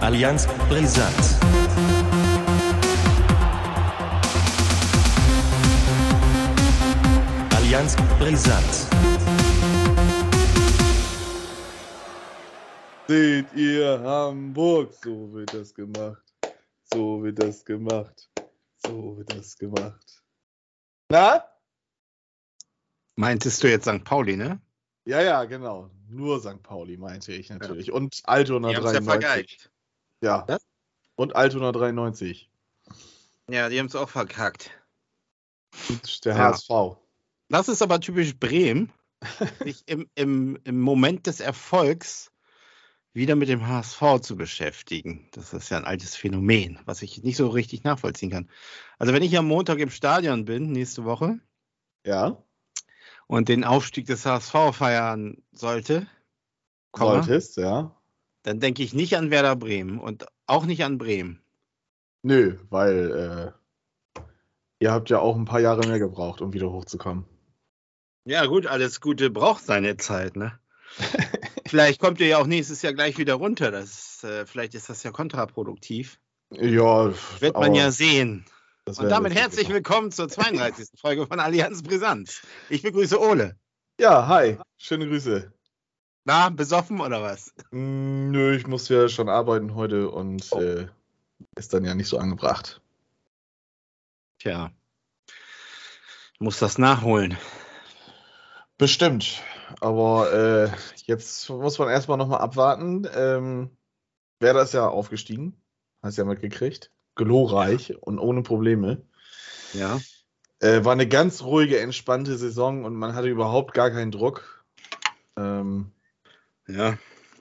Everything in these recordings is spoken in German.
Allianz Brisant. Allianz Brisant. Seht ihr Hamburg, so wird das gemacht. So wird das gemacht. So wird das gemacht. Na? Meintest du jetzt St. Pauli, ne? Ja, ja, genau. Nur St. Pauli meinte ich natürlich. Und Altona Die haben es ja 93. vergeigt. Ja. Was? Und Altona 93. Ja, die haben es auch verkackt. Und der Ja. HSV. Das ist aber typisch Bremen, sich im, im, im Moment des Erfolgs wieder mit dem HSV zu beschäftigen. Das ist ja ein altes Phänomen, was ich nicht so richtig nachvollziehen kann. Also wenn ich am Montag im Stadion bin, nächste Woche, Ja. Und den Aufstieg des HSV feiern sollte, Komma, Solltest, ja. dann denke ich nicht an Werder Bremen und auch nicht an Bremen. Nö, weil äh, ihr habt ja auch ein paar Jahre mehr gebraucht, um wieder hochzukommen. Ja, gut, alles Gute braucht seine Zeit, ne? vielleicht kommt ihr ja auch nächstes Jahr gleich wieder runter. Das, äh, vielleicht ist das ja kontraproduktiv. Ja, Wird man ja sehen. Und damit herzlich willkommen zur 32. Folge von Allianz Brisanz. Ich begrüße Ole. Ja, hi. Schöne Grüße. Na, besoffen oder was? Mm, Nö, ich muss ja schon arbeiten heute und äh, ist dann ja nicht so angebracht. Tja. Muss das nachholen. Bestimmt. Aber äh, jetzt muss man erstmal nochmal abwarten. Ähm, Werder ist ja aufgestiegen. Hast ja mitgekriegt. Glorreich und ohne Probleme. Ja. Äh, war eine ganz ruhige, entspannte Saison und man hatte überhaupt gar keinen Druck. Ähm, Ja.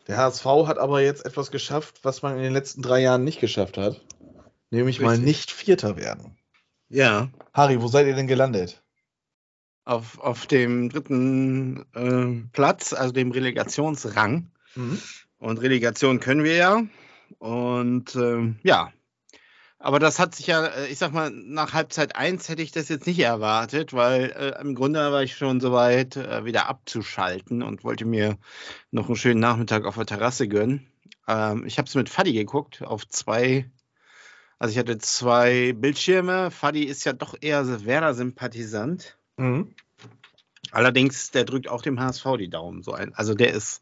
der HSV hat aber jetzt etwas geschafft, was man in den letzten drei Jahren nicht geschafft hat. Nämlich mal Richtig. nicht Vierter werden. Ja. Harry, wo seid ihr denn gelandet? Auf, auf dem dritten äh, Platz, also dem Relegationsrang. Mhm. Und Relegation können wir ja. Und ähm, ja. Aber das hat sich ja, äh, ich sag mal, nach Halbzeit 1 hätte ich das jetzt nicht erwartet, weil äh, im Grunde war ich schon soweit, äh, wieder abzuschalten und wollte mir noch einen schönen Nachmittag auf der Terrasse gönnen. Ähm, ich habe es mit Fadi geguckt, auf zwei, also ich hatte zwei Bildschirme. Fadi ist ja doch eher Werder-Sympathisant. Mhm. Allerdings, der drückt auch dem HSV die Daumen so ein. Also der ist,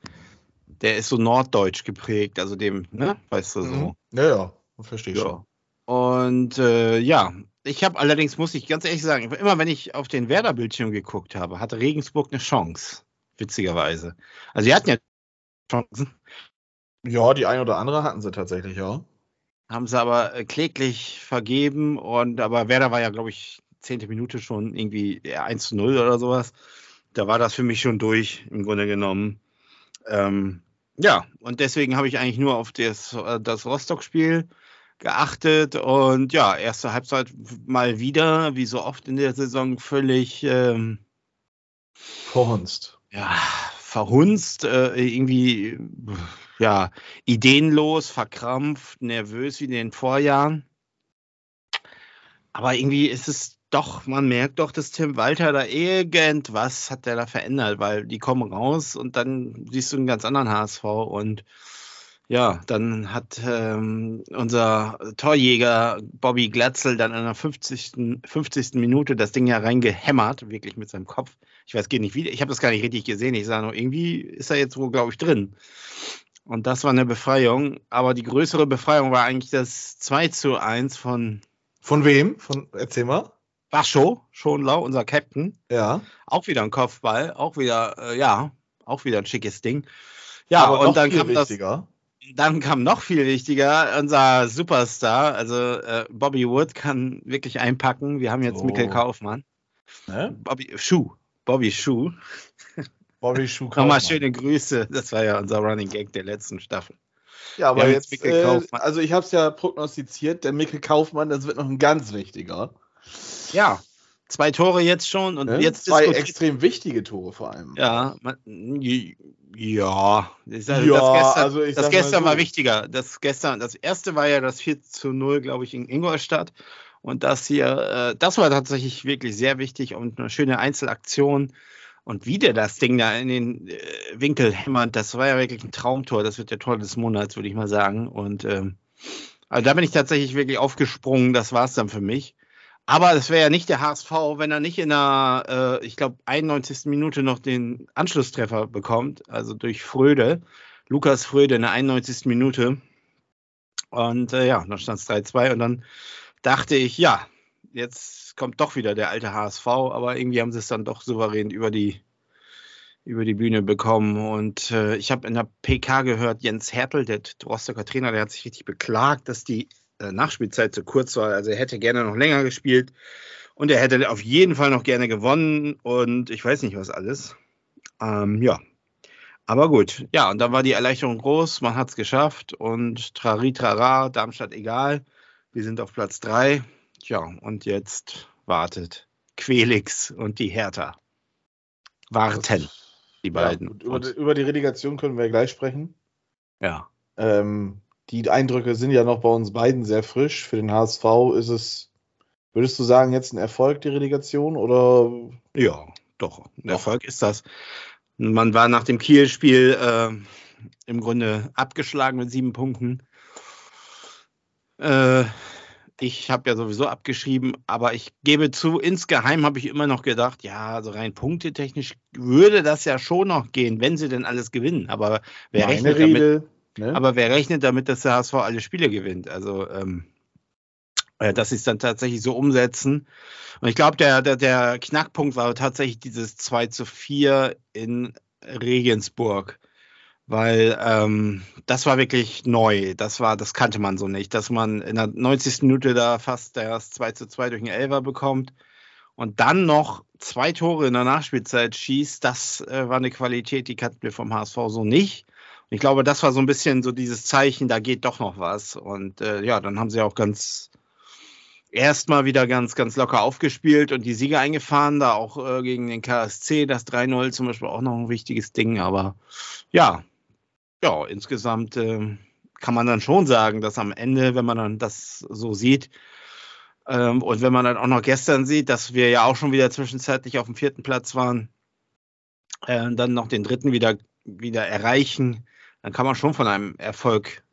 der ist so norddeutsch geprägt, also dem, ne, weißt du so. Mhm. Ja, ja, verstehe ich Ja. schon. Und äh, ja, ich habe allerdings, muss ich ganz ehrlich sagen, immer wenn ich auf den Werder-Bildschirm geguckt habe, hatte Regensburg eine Chance, witzigerweise. Also sie hatten ja Chancen, Ja, die ein oder andere hatten sie tatsächlich, ja. haben sie aber äh, kläglich vergeben und aber Werder war ja, glaube ich, zehnte Minute schon irgendwie ja, 1 zu 0 oder sowas. Da war das für mich schon durch, im Grunde genommen. Ähm, ja, und deswegen habe ich eigentlich nur auf das, äh, das Rostock-Spiel geachtet und ja, erste Halbzeit mal wieder, wie so oft in der Saison, völlig ähm, Verhunzt. ja, verhunzt, äh, irgendwie ja, ideenlos, verkrampft, nervös wie in den Vorjahren. Aber irgendwie ist es doch, man merkt doch, dass Tim Walter da irgendwas hat der da verändert, weil die kommen raus und dann siehst du einen ganz anderen HSV und ja, dann hat ähm, unser Torjäger Bobby Glatzel dann in der 50. 50. Minute das Ding ja reingehämmert, wirklich mit seinem Kopf. Ich weiß gar nicht wie, ich habe das gar nicht richtig gesehen. Ich sage nur, irgendwie ist er jetzt wohl, glaube ich, drin. Und das war eine Befreiung. Aber die größere Befreiung war eigentlich das 2 zu 1 von Von wem? Von, erzähl mal. Bascho, Schonlau, unser Captain. Ja. Auch wieder ein Kopfball, auch wieder, äh, ja, auch wieder ein schickes Ding. Ja, aber und dann kam das, wichtiger. Dann kam noch viel wichtiger, unser Superstar, also äh, Bobby Wood kann wirklich einpacken. Wir haben jetzt So. Mikkel Kaufmann. Ne? Bobby Schuh. Bobby Schuh. Bobby Schuh Nochmal Kaufmann. schöne Grüße. Das war ja unser Running Gag der letzten Staffel. Ja, aber jetzt, jetzt Mikkel äh, Kaufmann. also ich habe es ja prognostiziert, der Mikkel Kaufmann, das wird noch ein ganz wichtiger. Ja, zwei Tore jetzt schon und Ne? jetzt Zwei extrem wichtige Tore vor allem. Ja, man, ja. Das, Ja, das gestern, also das gestern so. war wichtiger. Das gestern, das erste war ja das 4 zu 0, glaube ich, in Ingolstadt. Und das hier, äh, das war tatsächlich wirklich sehr wichtig und eine schöne Einzelaktion. Und wie der das Ding da in den äh, Winkel hämmert, das war ja wirklich ein Traumtor. Das wird der Tor des Monats, würde ich mal sagen. Und ähm, also da bin ich tatsächlich wirklich aufgesprungen. Das war es dann für mich. Aber es wäre ja nicht der HSV, wenn er nicht in der, äh, ich glaube, 91. Minute noch den Anschlusstreffer bekommt. Also durch Fröde. Lukas Fröde in der 91. Minute. Und äh, ja, dann stand es 3-2. Und dann dachte ich, ja, jetzt kommt doch wieder der alte HSV, aber irgendwie haben sie es dann doch souverän über die, über die Bühne bekommen. Und äh, ich habe in der PK gehört, Jens Hertel, der Rostocker Trainer, der hat sich richtig beklagt, dass die Nachspielzeit zu kurz war. Also er hätte gerne noch länger gespielt und er hätte auf jeden Fall noch gerne gewonnen und ich weiß nicht was alles. Ähm, ja, aber gut, ja, und dann war die Erleichterung groß, man hat es geschafft und trari trara, Darmstadt egal, wir sind auf Platz 3. Ja, und jetzt wartet Quelix und die Hertha. Warten, die beiden. Ja, über, über, die Relegation können wir gleich sprechen. Ja. Ähm, die Eindrücke sind ja noch bei uns beiden sehr frisch. Für den HSV ist es, würdest du sagen, jetzt ein Erfolg, die Relegation? Oder? Ja, doch, ein Erfolg ist das. Man war nach dem Kiel-Spiel äh, im Grunde abgeschlagen mit sieben Punkten. Äh, ich habe ja sowieso abgeschrieben, aber ich gebe zu, insgeheim habe ich immer noch gedacht, ja, also rein punktetechnisch würde das ja schon noch gehen, wenn sie denn alles gewinnen. Aber wer, Meine rechnet, Rede, damit, ne? aber wer rechnet damit, dass der HSV alle Spiele gewinnt? Also, ähm, äh, dass sie es dann tatsächlich so umsetzen. Und ich glaube, der, der, der Knackpunkt war tatsächlich dieses 2 zu 4 in Regensburg. Weil ähm, das war wirklich neu. Das war, das kannte man so nicht, dass man in der 90. Minute da fast das 2 zu 2 durch einen Elfer bekommt und dann noch zwei Tore in der Nachspielzeit schießt, das äh, war eine Qualität, die kannten wir vom HSV so nicht. Ich glaube, das war so ein bisschen so dieses Zeichen, da geht doch noch was. Und äh, ja, dann haben sie auch ganz erstmal wieder ganz, ganz locker aufgespielt und die Siege eingefahren, da auch äh, gegen den KSC, das 3-0 zum Beispiel auch noch ein wichtiges Ding, aber ja, ja, insgesamt äh, kann man dann schon sagen, dass am Ende, wenn man dann das so sieht, ähm, und wenn man dann auch noch gestern sieht, dass wir ja auch schon wieder zwischenzeitlich auf dem vierten Platz waren, äh, dann noch den dritten wieder, wieder erreichen, dann kann man schon von einem Erfolg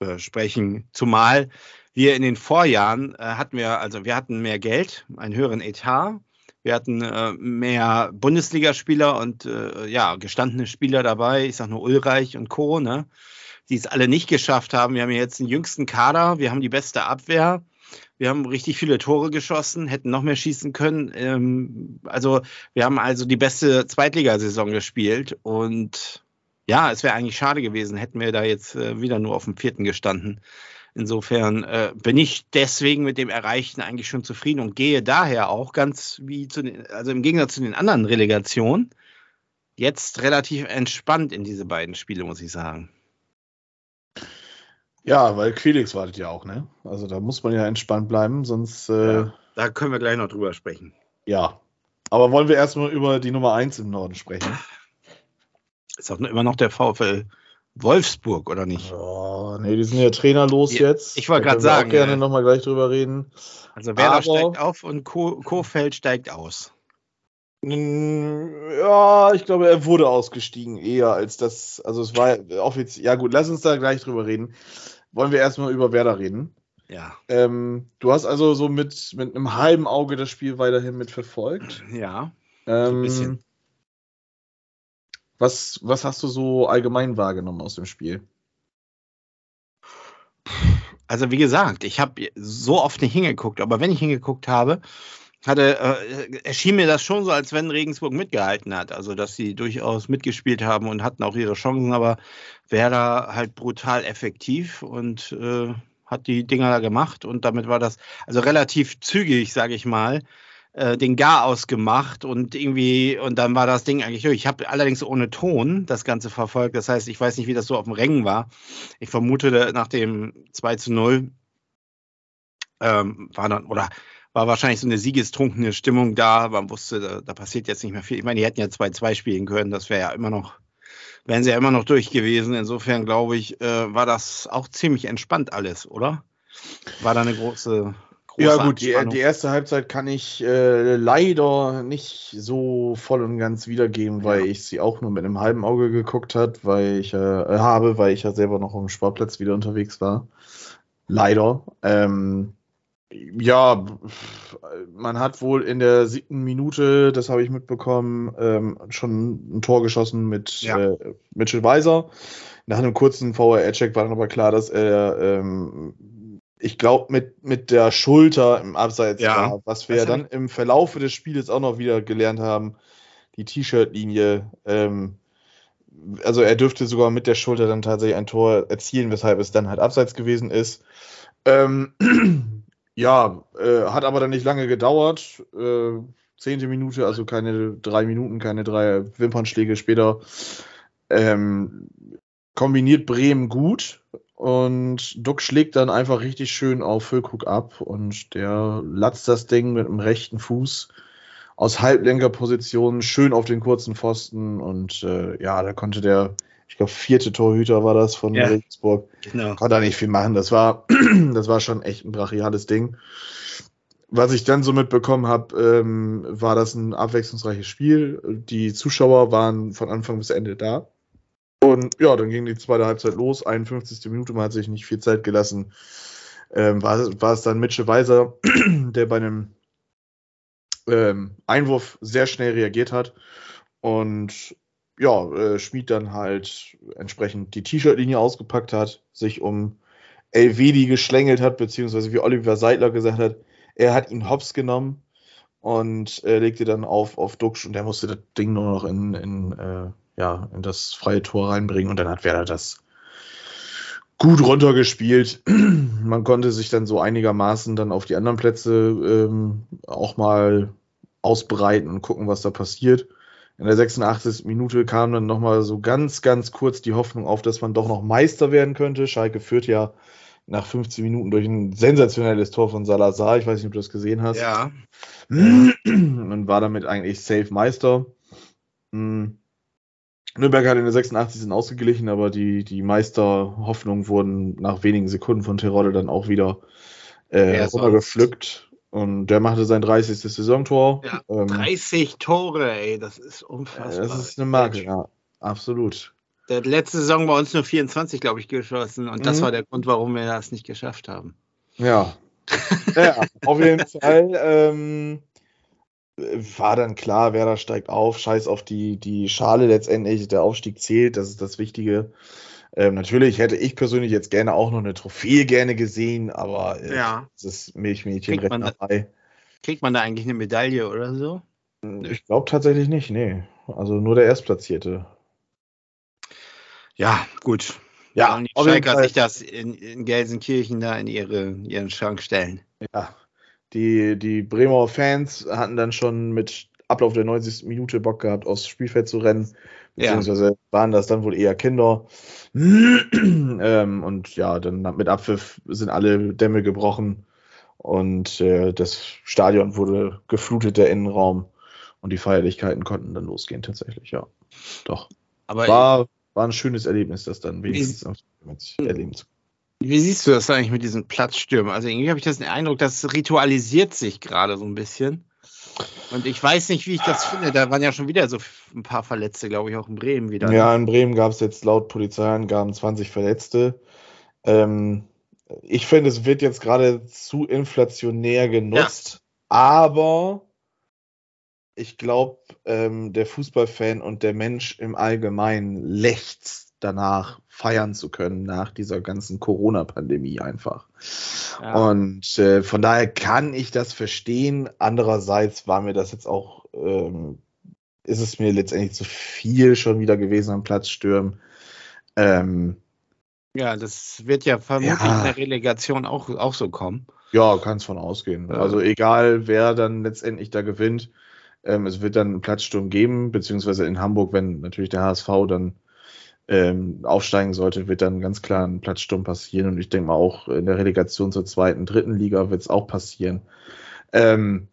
äh, sprechen. Zumal wir in den Vorjahren äh, hatten wir, also wir hatten mehr Geld, einen höheren Etat. Wir hatten äh, mehr Bundesligaspieler und äh, ja, gestandene Spieler dabei. Ich sage nur Ulreich und Co., ne? die es alle nicht geschafft haben. Wir haben jetzt den jüngsten Kader, wir haben die beste Abwehr. Wir haben richtig viele Tore geschossen, hätten noch mehr schießen können. Ähm, also wir haben also die beste Zweitligasaison gespielt und ja, es wäre eigentlich schade gewesen, hätten wir da jetzt äh, wieder nur auf dem vierten gestanden. Insofern äh, bin ich deswegen mit dem Erreichten eigentlich schon zufrieden und gehe daher auch ganz wie zu den, also im Gegensatz zu den anderen Relegationen, jetzt relativ entspannt in diese beiden Spiele, muss ich sagen. Ja, weil Felix wartet ja auch, ne? Also da muss man ja entspannt bleiben, sonst. Äh, ja, da können wir gleich noch drüber sprechen. Ja. Aber wollen wir erstmal über die Nummer 1 im Norden sprechen? Ist auch immer noch der VfL Wolfsburg, oder nicht? Oh, nee, die sind ja trainerlos ja, jetzt. Ich wollte gerade sagen. Ich gerne äh, nochmal gleich drüber reden. Also Werder steigt auf und Kofeld steigt aus. Ja, ich glaube, er wurde ausgestiegen eher als das. Also es war offiziell. Ja gut, lass uns da gleich drüber reden. Wollen wir erstmal über Werder reden? Ja. Ähm, du hast also so mit, mit einem halben Auge das Spiel weiterhin mitverfolgt. Ja. Ähm, ein bisschen. Was, was hast du so allgemein wahrgenommen aus dem Spiel? Also wie gesagt, ich habe so oft nicht hingeguckt, aber wenn ich hingeguckt habe, hatte, äh, erschien mir das schon so, als wenn Regensburg mitgehalten hat. Also dass sie durchaus mitgespielt haben und hatten auch ihre Chancen, aber Werder halt brutal effektiv und äh, hat die Dinger da gemacht und damit war das also relativ zügig, sage ich mal äh, den Gar ausgemacht und irgendwie, und dann war das Ding eigentlich durch. Ich habe allerdings ohne Ton das Ganze verfolgt. Das heißt, ich weiß nicht, wie das so auf dem Rängen war. Ich vermute, nach dem 2 zu 0 ähm, war dann, oder war wahrscheinlich so eine siegestrunkene Stimmung da. Man wusste, da, da passiert jetzt nicht mehr viel. Ich meine, die hätten ja 2-2 spielen können. Das wäre ja immer noch, wären sie ja immer noch durch gewesen. Insofern glaube ich, äh, war das auch ziemlich entspannt alles, oder? War da eine große ja gut, die, die, erste Halbzeit kann ich äh, leider nicht so voll und ganz wiedergeben, weil ja. ich sie auch nur mit einem halben Auge geguckt hat, weil ich äh, habe, weil ich ja selber noch dem Sportplatz wieder unterwegs war. Leider. Ähm, ja, man hat wohl in der siebten Minute, das habe ich mitbekommen, ähm, schon ein Tor geschossen mit ja. äh, Mitchell Weiser. Nach einem kurzen VR-Check war dann aber klar, dass er ähm, ich glaube, mit, mit der Schulter im Abseits ja. war, was wir was dann im Verlaufe des Spiels auch noch wieder gelernt haben, die T-Shirt-Linie. Ähm, also er dürfte sogar mit der Schulter dann tatsächlich ein Tor erzielen, weshalb es dann halt abseits gewesen ist. Ähm, ja, äh, hat aber dann nicht lange gedauert. Äh, zehnte Minute, also keine drei Minuten, keine drei Wimpernschläge später. Ähm, kombiniert Bremen gut und Duck schlägt dann einfach richtig schön auf Füllkrug ab und der latzt das Ding mit dem rechten Fuß aus Halblenkerposition schön auf den kurzen Pfosten und äh, ja, da konnte der, ich glaube, vierte Torhüter war das von ja, Regensburg. Genau. Konnte da nicht viel machen. Das war, das war schon echt ein brachiales Ding. Was ich dann so mitbekommen habe, ähm, war das ein abwechslungsreiches Spiel. Die Zuschauer waren von Anfang bis Ende da. Und ja, dann ging die zweite Halbzeit los, 51. Minute, man hat sich nicht viel Zeit gelassen. Ähm, war, war es dann Mitchell Weiser, der bei einem ähm, Einwurf sehr schnell reagiert hat und ja, äh, Schmid dann halt entsprechend die T-Shirt-Linie ausgepackt hat, sich um Elvedi geschlängelt hat, beziehungsweise wie Oliver Seidler gesagt hat, er hat ihn hops genommen und äh, legte dann auf, auf Duxch und der musste das Ding nur noch in, in äh, ja, in das freie Tor reinbringen und dann hat Werder das gut runtergespielt. Man konnte sich dann so einigermaßen dann auf die anderen Plätze ähm, auch mal ausbreiten und gucken, was da passiert. In der 86. Minute kam dann nochmal so ganz, ganz kurz die Hoffnung auf, dass man doch noch Meister werden könnte. Schalke führt ja nach 15 Minuten durch ein sensationelles Tor von Salazar. Ich weiß nicht, ob du das gesehen hast. Ja. Und war damit eigentlich safe Meister. Hm. Nürnberg hat in der 86. ausgeglichen, aber die, die Meisterhoffnungen wurden nach wenigen Sekunden von Terodde dann auch wieder äh, runtergepflückt. Und der machte sein 30. Saisontor. Ja, ähm, 30 Tore, ey, das ist unfassbar. Das ist eine Marke, ja, absolut. Der letzte Saison bei uns nur 24, glaube ich, geschossen. Und das mhm. war der Grund, warum wir das nicht geschafft haben. Ja. ja, auf jeden Fall. Ähm, war dann klar, wer da steigt auf, scheiß auf die, die Schale letztendlich, der Aufstieg zählt, das ist das Wichtige. Ähm, natürlich hätte ich persönlich jetzt gerne auch noch eine Trophäe gerne gesehen, aber äh, ja. das ist Milchmädchen kriegt man, da, kriegt man da eigentlich eine Medaille oder so? Hm, ich glaube tatsächlich nicht, nee. Also nur der Erstplatzierte. Ja, gut. Ja, die Schalker sich das in, in Gelsenkirchen da in ihre, ihren Schrank stellen. Ja, die, die Bremer Fans hatten dann schon mit Ablauf der 90. Minute Bock gehabt, aufs Spielfeld zu rennen. Beziehungsweise ja. waren das dann wohl eher Kinder. ähm, und ja, dann mit Abpfiff sind alle Dämme gebrochen und äh, das Stadion wurde geflutet, der Innenraum. Und die Feierlichkeiten konnten dann losgehen, tatsächlich, ja. Doch. Aber war, war ein schönes Erlebnis, das dann wenigstens erleben zu können. Wie siehst du das eigentlich mit diesen Platzstürmen? Also irgendwie habe ich das den Eindruck, das ritualisiert sich gerade so ein bisschen. Und ich weiß nicht, wie ich das finde. Da waren ja schon wieder so ein paar Verletzte, glaube ich, auch in Bremen wieder. Ja, in Bremen gab es jetzt laut Polizeiangaben 20 Verletzte. Ähm, ich finde, es wird jetzt gerade zu inflationär genutzt. Ja. Aber ich glaube, ähm, der Fußballfan und der Mensch im Allgemeinen lechzt danach feiern zu können, nach dieser ganzen Corona-Pandemie einfach. Ja. Und äh, von daher kann ich das verstehen. Andererseits war mir das jetzt auch, ähm, ist es mir letztendlich zu viel schon wieder gewesen am Platzstürmen. Ähm, ja, das wird ja vermutlich ja. in der Relegation auch, auch so kommen. Ja, kann es von ausgehen. Ja. Also egal, wer dann letztendlich da gewinnt, ähm, es wird dann einen Platzsturm geben, beziehungsweise in Hamburg, wenn natürlich der HSV dann ähm, aufsteigen sollte, wird dann ganz klar ein Platzsturm passieren. Und ich denke mal auch in der Relegation zur zweiten, dritten Liga wird es auch passieren. Ähm,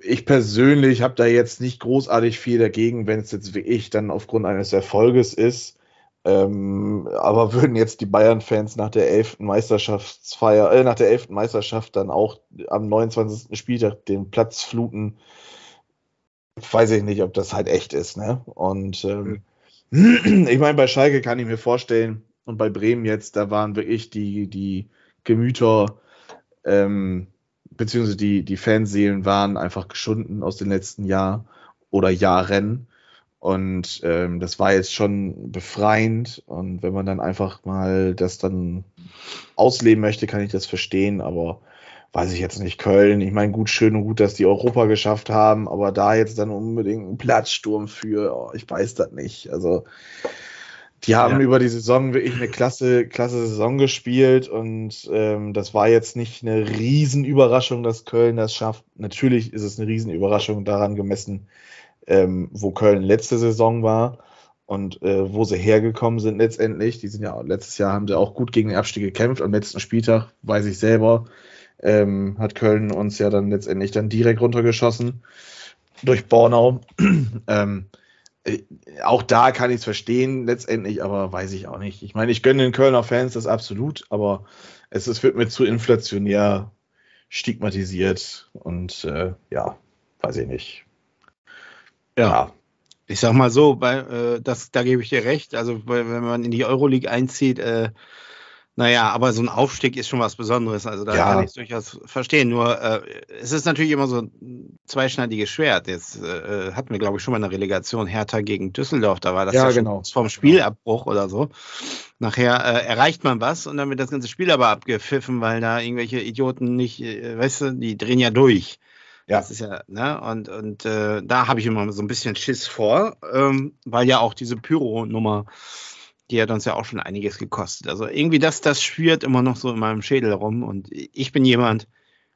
ich persönlich habe da jetzt nicht großartig viel dagegen, wenn es jetzt wie ich dann aufgrund eines Erfolges ist. Ähm, aber würden jetzt die Bayern-Fans nach der elften Meisterschaftsfeier, äh, nach der elften Meisterschaft dann auch am 29. Spieltag den Platz fluten, weiß ich nicht, ob das halt echt ist, ne? Und ähm, ich meine, bei Schalke kann ich mir vorstellen, und bei Bremen jetzt, da waren wirklich die, die Gemüter, ähm, beziehungsweise die, die Fanseelen waren einfach geschunden aus den letzten Jahren oder Jahren. Und ähm, das war jetzt schon befreiend. Und wenn man dann einfach mal das dann ausleben möchte, kann ich das verstehen. Aber weiß ich jetzt nicht, Köln. Ich meine, gut, schön und gut, dass die Europa geschafft haben, aber da jetzt dann unbedingt einen Platzsturm für, oh, ich weiß das nicht. Also die haben ja. über die Saison wirklich eine klasse, klasse Saison gespielt und ähm, das war jetzt nicht eine Riesenüberraschung, dass Köln das schafft. Natürlich ist es eine Riesenüberraschung daran gemessen, ähm, wo Köln letzte Saison war und äh, wo sie hergekommen sind letztendlich. Die sind ja letztes Jahr haben sie auch gut gegen den Abstieg gekämpft. Am letzten Spieltag weiß ich selber, ähm, hat Köln uns ja dann letztendlich dann direkt runtergeschossen durch Bornau. ähm, äh, auch da kann ich es verstehen letztendlich, aber weiß ich auch nicht. Ich meine, ich gönne den Kölner Fans das absolut, aber es, es wird mir zu inflationär stigmatisiert und äh, ja, weiß ich nicht. Ja. ja. Ich sag mal so, bei, äh, das, da gebe ich dir recht. Also, wenn man in die Euroleague einzieht, äh, naja, aber so ein Aufstieg ist schon was Besonderes. Also da ja. kann ich es durchaus verstehen. Nur äh, es ist natürlich immer so ein zweischneidiges Schwert. Jetzt äh, hatten wir, glaube ich, schon mal eine Relegation Hertha gegen Düsseldorf. Da war das ja, ja genau. vom Spielabbruch oder so. Nachher äh, erreicht man was und dann wird das ganze Spiel aber abgepfiffen, weil da irgendwelche Idioten nicht, äh, weißt du, die drehen ja durch. Ja. Das ist ja, ne? Und, und äh, da habe ich immer so ein bisschen Schiss vor, ähm, weil ja auch diese Pyro-Nummer die hat uns ja auch schon einiges gekostet. Also irgendwie das, das schwirrt immer noch so in meinem Schädel rum. Und ich bin jemand,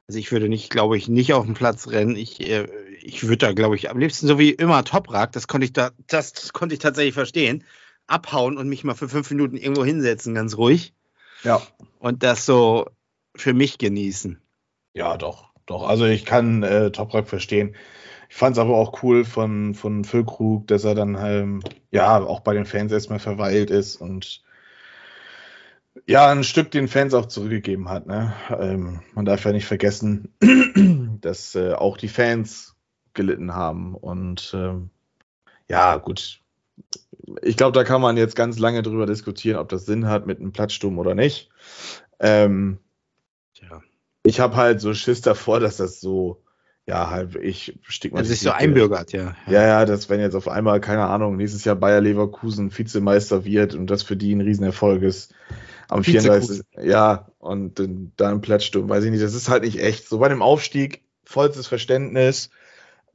also ich würde nicht, glaube ich, nicht auf den Platz rennen. Ich, äh, ich würde da, glaube ich, am liebsten so wie immer Toprak, das konnte ich da, das, das konnte ich tatsächlich verstehen, abhauen und mich mal für fünf Minuten irgendwo hinsetzen, ganz ruhig. Ja. Und das so für mich genießen. Ja, doch, doch. Also ich kann äh, Toprak verstehen. Ich fand es aber auch cool von, von Füllkrug, dass er dann halt, ja, auch bei den Fans erstmal verweilt ist und ja, ein Stück den Fans auch zurückgegeben hat. Ne? Ähm, man darf ja nicht vergessen, dass äh, auch die Fans gelitten haben. Und ähm, ja, gut. Ich glaube, da kann man jetzt ganz lange drüber diskutieren, ob das Sinn hat mit einem Platzsturm oder nicht. Ähm, ja. Ich habe halt so Schiss davor, dass das so ja, halt, ich. Also sich so einbürgert, ja. Ja, ja, dass wenn jetzt auf einmal, keine Ahnung, nächstes Jahr Bayer Leverkusen Vizemeister wird und das für die ein Riesenerfolg ist. Am 34. Ja, und dann ein Platzsturm, weiß ich nicht, das ist halt nicht echt. So bei einem Aufstieg vollstes Verständnis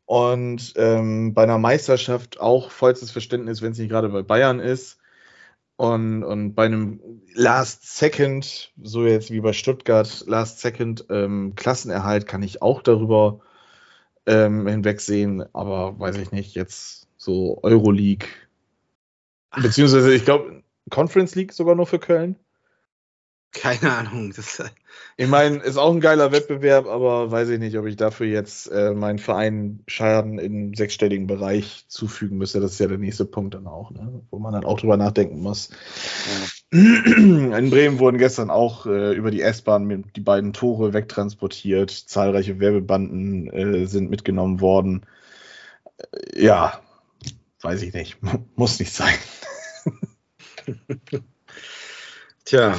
und ähm, bei einer Meisterschaft auch vollstes Verständnis, wenn es nicht gerade bei Bayern ist. Und, und bei einem Last Second, so jetzt wie bei Stuttgart, Last Second ähm, Klassenerhalt kann ich auch darüber ähm, hinwegsehen, aber weiß ich nicht, jetzt so Euroleague, beziehungsweise ich glaube Conference League sogar nur für Köln. Keine Ahnung. Das, äh, ich meine, ist auch ein geiler Wettbewerb, aber weiß ich nicht, ob ich dafür jetzt äh, meinen Verein Schaden im sechsstelligen Bereich zufügen müsste. Das ist ja der nächste Punkt dann auch, ne? wo man dann auch drüber nachdenken muss. Ja. In Bremen wurden gestern auch äh, über die S-Bahn die beiden Tore wegtransportiert. Zahlreiche Werbebanden äh, sind mitgenommen worden. Äh, ja, weiß ich nicht. Muss nicht sein. Tja,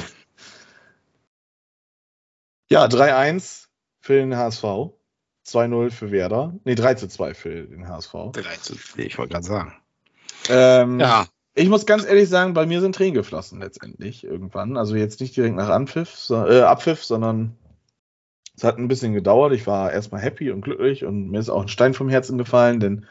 ja, 3-1 für den HSV. 2-0 für Werder. Nee, 3-2 für den HSV. 3 zu, ich wollte gerade sagen. Ähm, ja. Ich muss ganz ehrlich sagen, bei mir sind Tränen geflossen letztendlich irgendwann. Also jetzt nicht direkt nach Anpfiff, so, äh, Abpfiff, sondern es hat ein bisschen gedauert. Ich war erstmal happy und glücklich und mir ist auch ein Stein vom Herzen gefallen, denn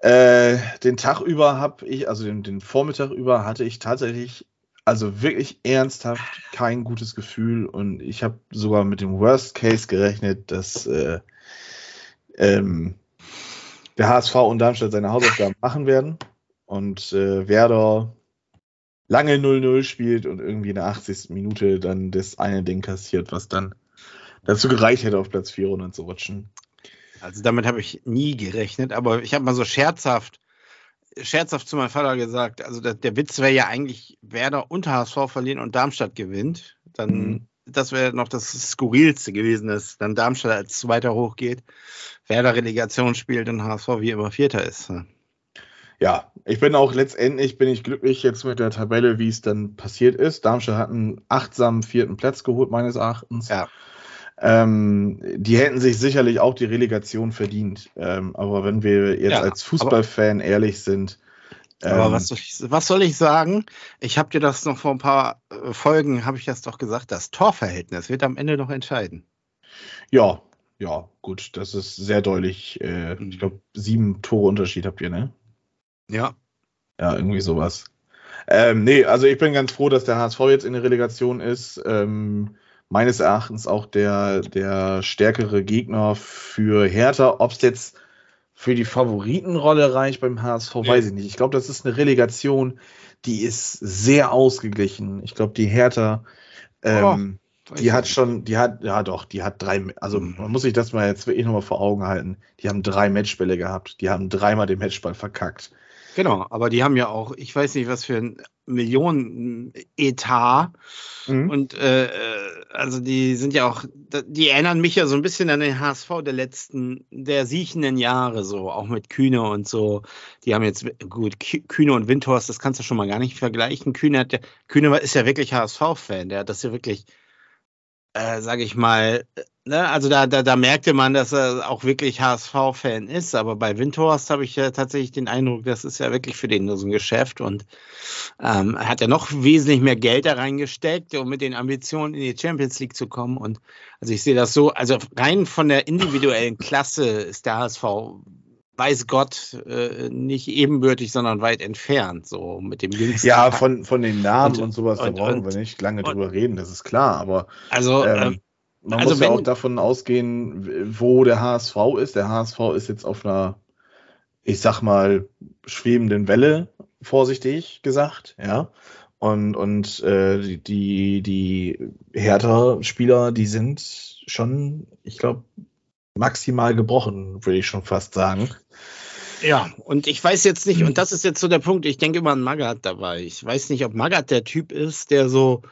äh, den Tag über habe ich, also den, den Vormittag über, hatte ich tatsächlich also wirklich ernsthaft kein gutes Gefühl und ich habe sogar mit dem Worst Case gerechnet, dass äh, ähm, der HSV und Darmstadt seine Hausaufgaben machen werden und äh, Werder lange 0-0 spielt und irgendwie in der 80. Minute dann das eine Ding kassiert, was dann dazu gereicht hätte, auf Platz 4 runter zu rutschen. Also damit habe ich nie gerechnet, aber ich habe mal so scherzhaft scherzhaft zu meinem Vater gesagt, also der, der Witz wäre ja eigentlich Werder und HSV verlieren und Darmstadt gewinnt. Dann, mhm. das wäre noch das Skurrilste gewesen, dass dann Darmstadt als Zweiter hochgeht, Werder Relegation spielt und HSV wie immer Vierter ist. Ja, ich bin auch letztendlich bin ich glücklich jetzt mit der Tabelle, wie es dann passiert ist. Darmstadt hat einen achtsamen vierten Platz geholt, meines Erachtens. Ja. Ähm, die hätten sich sicherlich auch die Relegation verdient. Ähm, aber wenn wir jetzt ja, als Fußballfan ehrlich sind. Ähm, aber was soll, ich, was soll, ich, sagen? Ich habe dir das noch vor ein paar äh, Folgen, habe ich das doch gesagt, das Torverhältnis wird am Ende noch entscheiden. Ja, ja, gut, das ist sehr deutlich. Äh, mhm. Ich glaube, sieben Tore Unterschied habt ihr, ne? Ja. Ja, irgendwie sowas. Ähm, nee, also ich bin ganz froh, dass der HSV jetzt in der Relegation ist. Ähm, meines Erachtens auch der, der stärkere Gegner für Hertha. Ob es jetzt für die Favoritenrolle reicht beim HSV, ja. weiß ich nicht. Ich glaube, das ist eine Relegation, die ist sehr ausgeglichen. Ich glaube, die Hertha, ähm, oh, die hat schon, die hat, ja doch, die hat drei, also mhm. man muss sich das mal jetzt wirklich nochmal vor Augen halten. Die haben drei Matchbälle gehabt. Die haben dreimal den Matchball verkackt. Genau, aber die haben ja auch, ich weiß nicht, was für ein Millionen-Etat. Mhm. Und äh, also die sind ja auch, die erinnern mich ja so ein bisschen an den HSV der letzten, der siechenden Jahre, so, auch mit Kühne und so. Die haben jetzt, gut, Kühne und Windhorst, das kannst du schon mal gar nicht vergleichen. Kühne, hat, Kühne ist ja wirklich HSV-Fan, der hat das ja wirklich äh, sage ich mal, ne, also da, da, da merkte man, dass er auch wirklich HSV-Fan ist, aber bei Windhorst habe ich ja tatsächlich den Eindruck, das ist ja wirklich für den nur so ein Geschäft. Und ähm, er hat ja noch wesentlich mehr Geld da reingesteckt, um mit den Ambitionen in die Champions League zu kommen. Und also ich sehe das so, also rein von der individuellen Klasse ist der HSV weiß Gott, äh, nicht ebenbürtig, sondern weit entfernt, so mit dem jüngsten. Ja, von, von den Namen und, und sowas, und, da brauchen und, wir nicht lange drüber reden, das ist klar, aber also, ähm, ähm man also muss ja auch davon ausgehen, wo der HSV ist. Der HSV ist jetzt auf einer, ich sag mal, schwebenden Welle, vorsichtig gesagt, ja. Und, und äh, die, die Hertha-Spieler, die sind schon, ich glaube, maximal gebrochen, würde ich schon fast sagen. Ja, und ich weiß jetzt nicht, und das ist jetzt so der Punkt, ich denke immer an Magat dabei. Ich weiß nicht, ob Magat der Typ ist, der so,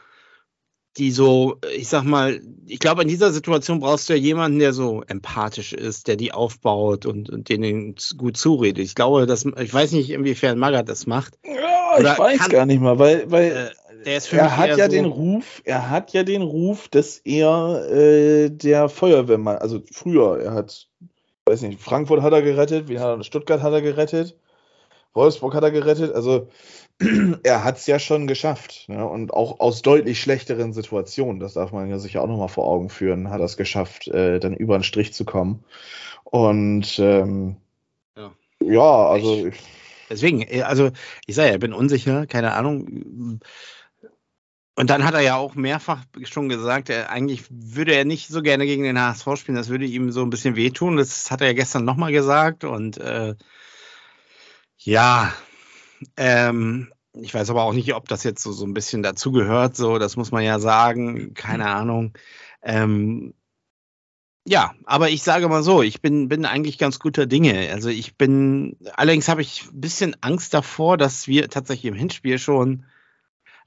die so, ich sag mal, ich glaube, in dieser Situation brauchst du ja jemanden, der so empathisch ist, der die aufbaut und, und denen gut zuredet. Ich glaube, dass, ich weiß nicht, inwiefern Magat das macht. Ja, ich weiß kann, gar nicht mal, weil, weil äh, er hat ja so den Ruf, er hat ja den Ruf, dass er äh, der Feuerwehrmann, also früher, er hat, weiß nicht, Frankfurt hat er gerettet, er, Stuttgart hat er gerettet, Wolfsburg hat er gerettet, also er hat es ja schon geschafft. Ne? Und auch aus deutlich schlechteren Situationen, das darf man ja sich auch nochmal vor Augen führen, hat er es geschafft, äh, dann über den Strich zu kommen. Und ähm, ja. ja, also. Ich, deswegen, äh, also ich sage ja, ich bin unsicher, keine Ahnung und dann hat er ja auch mehrfach schon gesagt, er, eigentlich würde er nicht so gerne gegen den HSV spielen, das würde ihm so ein bisschen wehtun. Das hat er ja gestern nochmal gesagt. Und äh, ja, ähm, ich weiß aber auch nicht, ob das jetzt so, so ein bisschen dazugehört. So, das muss man ja sagen. Keine Ahnung. Ähm, ja, aber ich sage mal so, ich bin, bin eigentlich ganz guter Dinge. Also ich bin, allerdings habe ich ein bisschen Angst davor, dass wir tatsächlich im Hinspiel schon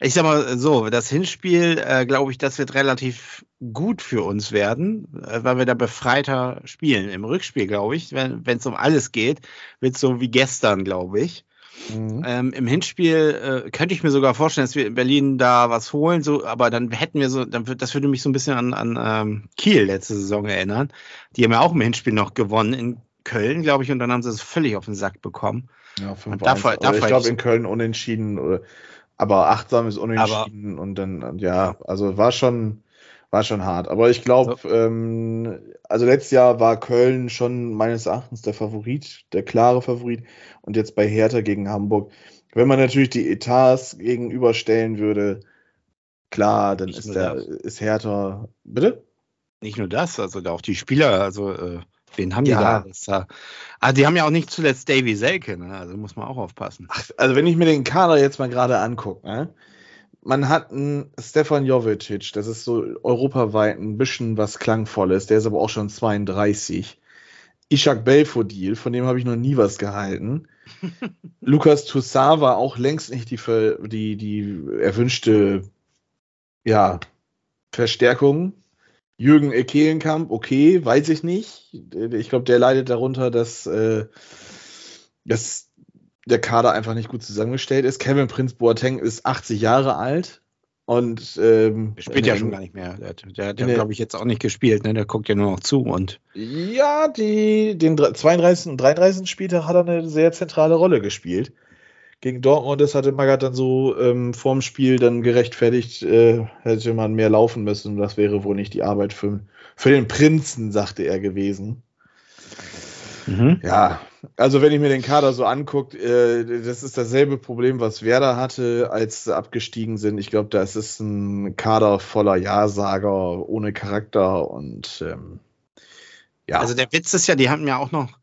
ich sag mal so, das Hinspiel, äh, glaube ich, das wird relativ gut für uns werden, äh, weil wir da befreiter spielen. Im Rückspiel, glaube ich, wenn es um alles geht, wird es so wie gestern, glaube ich. Mhm. Ähm, Im Hinspiel äh, könnte ich mir sogar vorstellen, dass wir in Berlin da was holen, so, aber dann hätten wir so, dann das würde mich so ein bisschen an, an ähm, Kiel letzte Saison erinnern. Die haben ja auch im Hinspiel noch gewonnen in Köln, glaube ich, und dann haben sie es völlig auf den Sack bekommen. Ja, 5 davor, davor ich glaube, in Köln unentschieden aber achtsam ist unentschieden aber, und dann, ja, also war schon, war schon hart. Aber ich glaube, so. ähm, also letztes Jahr war Köln schon meines Erachtens der Favorit, der klare Favorit. Und jetzt bei Hertha gegen Hamburg. Wenn man natürlich die Etats gegenüberstellen würde, klar, dann ist der, ist Hertha. Bitte? Nicht nur das, also auch die Spieler, also äh, Wen haben ja. die da? ah, die haben ja auch nicht zuletzt Davy Selke, ne? also muss man auch aufpassen. Ach, also wenn ich mir den Kader jetzt mal gerade angucke, ne? Man hat einen Stefan Jovicic, das ist so europaweit ein bisschen was Klangvolles, der ist aber auch schon 32. Ishak Belfodil, von dem habe ich noch nie was gehalten. Lukas Toussaint war auch längst nicht die, die, die erwünschte ja, Verstärkung. Jürgen Ekelenkamp, okay, weiß ich nicht. Ich glaube, der leidet darunter, dass, äh, dass der Kader einfach nicht gut zusammengestellt ist. Kevin Prinz Boateng ist 80 Jahre alt. Und ähm, der spielt ja schon gar nicht mehr. Der, der hat ja, glaube ich, jetzt auch nicht gespielt, ne? Der guckt ja nur noch zu und. Ja, die, den 32. und 33. Spieltag hat er eine sehr zentrale Rolle gespielt. Gegen Dortmund, das hatte Magath dann so ähm, vorm Spiel dann gerechtfertigt, äh, hätte man mehr laufen müssen. Das wäre wohl nicht die Arbeit für, für den Prinzen, sagte er gewesen. Mhm. Ja, also wenn ich mir den Kader so angucke, äh, das ist dasselbe Problem, was Werder hatte, als sie abgestiegen sind. Ich glaube, da ist es ein Kader voller Ja-Sager, ohne Charakter und ähm, ja. Also der Witz ist ja, die haben ja auch noch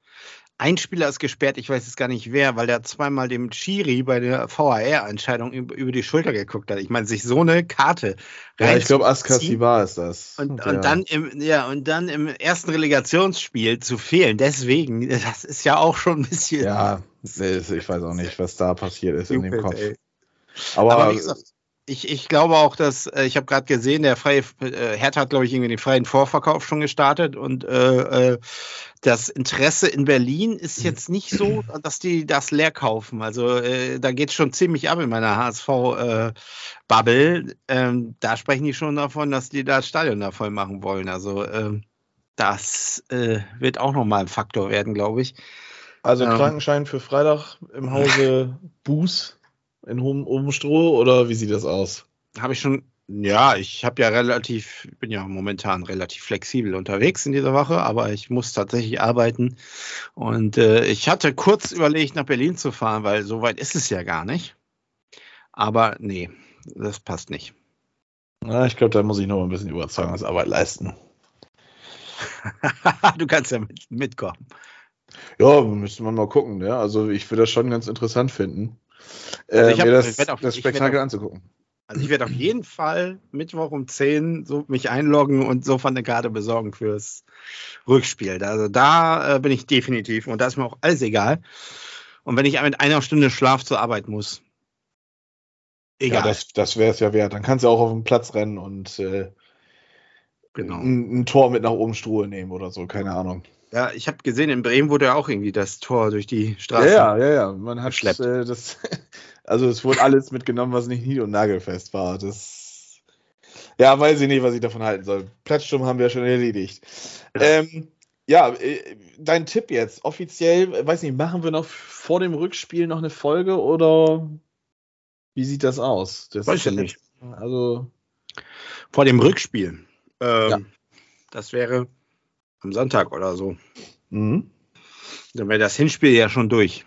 ein Spieler ist gesperrt, ich weiß jetzt gar nicht wer, weil der zweimal dem Chiri bei der VAR-Entscheidung über die Schulter geguckt hat. Ich meine, sich so eine Karte Ja, ich glaube, Askasibar ist das. Und, und, dann im, ja, und dann im ersten Relegationsspiel zu fehlen. Deswegen, das ist ja auch schon ein bisschen. Ja, ich weiß auch nicht, was da passiert ist in dem Kopf. Ey. Aber, Aber wie gesagt, ich, ich glaube auch, dass, äh, ich habe gerade gesehen, der freie, äh, Hertha hat, glaube ich, irgendwie den freien Vorverkauf schon gestartet und äh, äh, das Interesse in Berlin ist mhm. jetzt nicht so, dass die das leer kaufen. Also äh, da geht es schon ziemlich ab in meiner HSV-Bubble. Äh, ähm, da sprechen die schon davon, dass die das Stadion da voll machen wollen. Also äh, das wird auch nochmal ein Faktor werden, glaube ich. Also ähm, Krankenschein für Freitag im Hause Buß in Umstroh oder wie sieht das aus? Habe ich schon, ja, ich habe ja relativ, bin ja momentan relativ flexibel unterwegs in dieser Woche, aber ich muss tatsächlich arbeiten. Und äh, ich hatte kurz überlegt, nach Berlin zu fahren, weil so weit ist es ja gar nicht. Aber nee, das passt nicht. Na, ich glaube, da muss ich noch ein bisschen Überzeugungsarbeit leisten. du kannst ja mit, mitkommen. Ja, müsste man mal gucken. Ja? Also ich würde das schon ganz interessant finden. Also ich äh, hab, mir das, auf, das Spektakel auf, anzugucken. Also ich werde auf jeden Fall Mittwoch um 10 so mich einloggen und so von der Karte besorgen fürs Rückspiel. Also da äh, bin ich definitiv und da ist mir auch alles egal. Und wenn ich mit einer Stunde Schlaf zur Arbeit muss, egal. Ja, das, das wäre es ja wert. Dann kannst du auch auf den Platz rennen und äh, genau. ein, ein, Tor mit nach oben Struhe nehmen oder so, keine Ahnung. Ja, ich habe gesehen, in Bremen wurde ja auch irgendwie das Tor durch die Straße. Ja, ja, ja. Man hat äh, das. Also es wurde alles mitgenommen, was nicht nied- und nagelfest war. Das. Ja, weiß ich nicht, was ich davon halten soll. Platzsturm haben wir schon erledigt. Ja. Ähm, ja, äh, dein Tipp jetzt. Offiziell, weiß nicht, machen wir noch vor dem Rückspiel noch eine Folge oder wie sieht das aus? Das weiß ich nicht. Also. Vor dem Rückspiel. Ähm, ja. Das wäre am Sonntag oder so. Mhm. Dann wäre das Hinspiel ja schon durch.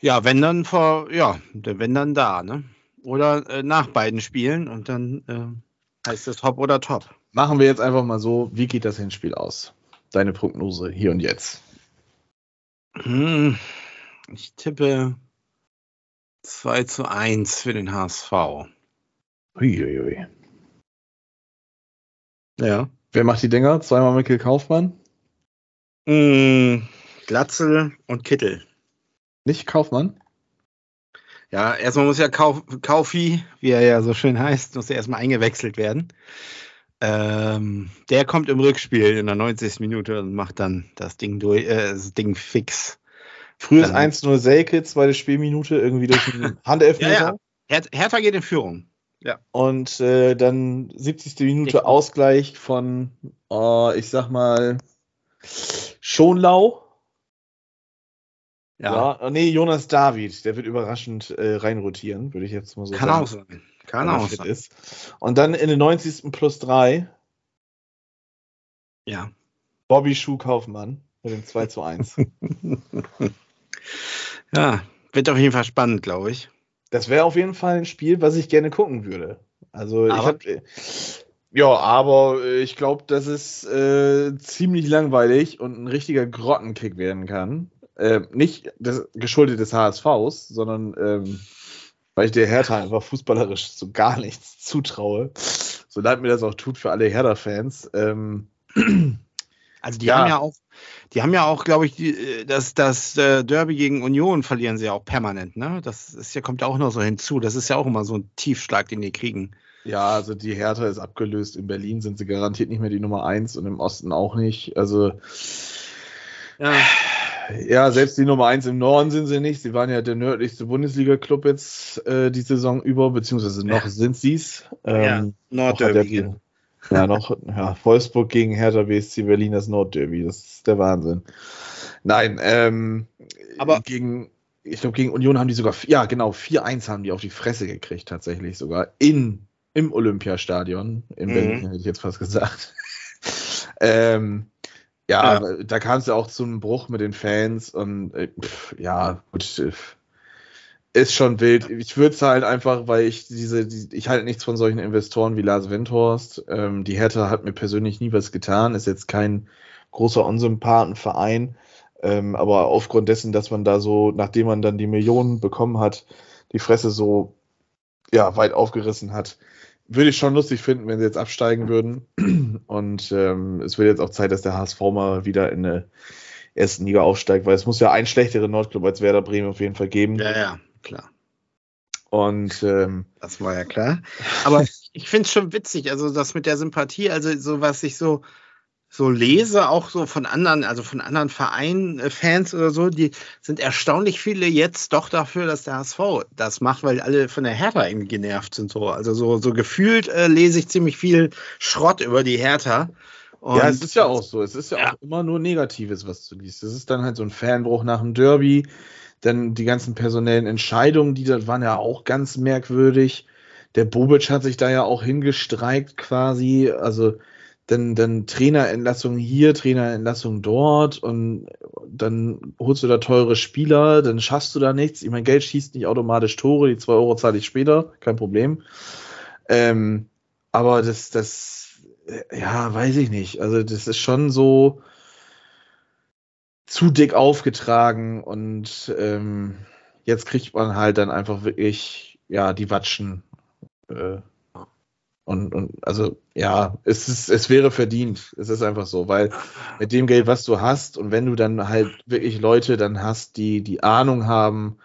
Ja, wenn dann vor, ja, wenn dann da, ne? Oder äh, nach beiden Spielen und dann äh, heißt es Top oder Top. Machen wir jetzt einfach mal so, wie geht das Hinspiel aus? Deine Prognose hier und jetzt. Hm, ich tippe 2 zu 1 für den HSV. Uiuiui. Ja. Wer macht die Dinger? Zweimal Mikkel Kaufmann? Mm, Glatzel und Kittel. Nicht Kaufmann? Ja, erstmal muss ja Kauf, Kaufi, wie er ja so schön heißt, muss ja erstmal eingewechselt werden. Ähm, der kommt im Rückspiel in der 90. Minute und macht dann das Ding durch, äh, das Ding fix. Früher ist 1-0 Selke, zweite Spielminute, irgendwie durch den Handelfmeter. ja, ja. Hertha geht in Führung. Ja. Und äh, dann 70. Minute ich Ausgleich von, äh, ich sag mal, Schonlau. Ja. ja. Nee, Jonas David, der wird überraschend äh, reinrotieren, würde ich jetzt mal so Kann sagen. Auch sein. Kann auch sein. Ist. Und dann in den 90. plus 3. Ja. Bobby Schuhkaufmann mit dem 2 zu 1. ja, wird auf jeden Fall spannend, glaube ich. Das wäre auf jeden Fall ein Spiel, was ich gerne gucken würde. Also aber? ich hab, äh, ja, aber äh, ich glaube, dass es äh, ziemlich langweilig und ein richtiger Grottenkick werden kann. Äh, nicht das, geschuldet des HSVs, sondern ähm, weil ich der Hertha einfach fußballerisch so gar nichts zutraue. So leid mir das auch tut für alle Hertha-Fans. Ähm, Also die ja. haben ja auch, die haben ja auch, glaube ich, die, äh, das, das äh, Derby gegen Union verlieren sie ja auch permanent, ne? Das ist ja, kommt ja auch noch so hinzu. Das ist ja auch immer so ein Tiefschlag, den die kriegen. Ja, also die Hertha ist abgelöst. In Berlin sind sie garantiert nicht mehr die Nummer 1 und im Osten auch nicht. Also ja. ja, selbst die Nummer 1 im Norden sind sie nicht. Sie waren ja der nördlichste Bundesliga-Club jetzt äh, die Saison über, beziehungsweise noch ja. sind sie es. Ähm, ja, Nordderby. Ja, noch ja, Wolfsburg gegen Hertha BSC Berlin das Nordderby. Das ist der Wahnsinn. Nein, ähm, aber gegen, ich glaube, gegen Union haben die sogar, ja, genau, 4-1 haben die auf die Fresse gekriegt, tatsächlich sogar in, im Olympiastadion. In mhm. Berlin, hätte ich jetzt fast gesagt. ähm, ja, ja, da kam es ja auch zum Bruch mit den Fans und äh, pff, ja, gut. Äh, ist schon wild. Ich würde es halt einfach, weil ich diese, die, ich halte nichts von solchen Investoren wie Lars Wendhorst. Ähm, die Hertha hat mir persönlich nie was getan, ist jetzt kein großer Unsympathenverein. Ähm, aber aufgrund dessen, dass man da so, nachdem man dann die Millionen bekommen hat, die Fresse so ja, weit aufgerissen hat, würde ich schon lustig finden, wenn sie jetzt absteigen würden. Und ähm, es wird jetzt auch Zeit, dass der HSV mal wieder in eine ersten Liga aufsteigt, weil es muss ja einen schlechteren Nordclub als Werder Bremen auf jeden Fall geben. Ja, ja klar. Und ähm, das war ja klar. Aber ich finde es schon witzig, also das mit der Sympathie, also so was ich so so lese, auch so von anderen, also von anderen Vereinen, äh, Fans oder so, die sind erstaunlich viele jetzt doch dafür, dass der HSV das macht, weil alle von der Hertha irgendwie genervt sind. So. Also so, so gefühlt äh, lese ich ziemlich viel Schrott über die Hertha. Und ja, es ist ja auch so. Es ist ja, ja, auch immer nur Negatives, was du liest. Es ist dann halt so ein Fanbruch nach dem Derby. Dann die ganzen personellen Entscheidungen, die da waren ja auch ganz merkwürdig. Der Bobic hat sich da ja auch hingestreikt quasi. Also dann, dann Trainerentlassung hier, Trainerentlassung dort und dann holst du da teure Spieler, dann schaffst du da nichts. Ich meine, Geld schießt nicht automatisch Tore, die zwei Euro zahle ich später, kein Problem. Ähm, aber das, das, ja, weiß ich nicht. Also das ist schon so, zu dick aufgetragen und ähm, jetzt kriegt man halt dann einfach wirklich, ja, die Watschen. Äh, und, und also ja, es ist, es wäre verdient. Es ist einfach so, weil mit dem Geld, was du hast, und wenn du dann halt wirklich Leute dann hast, die die Ahnung haben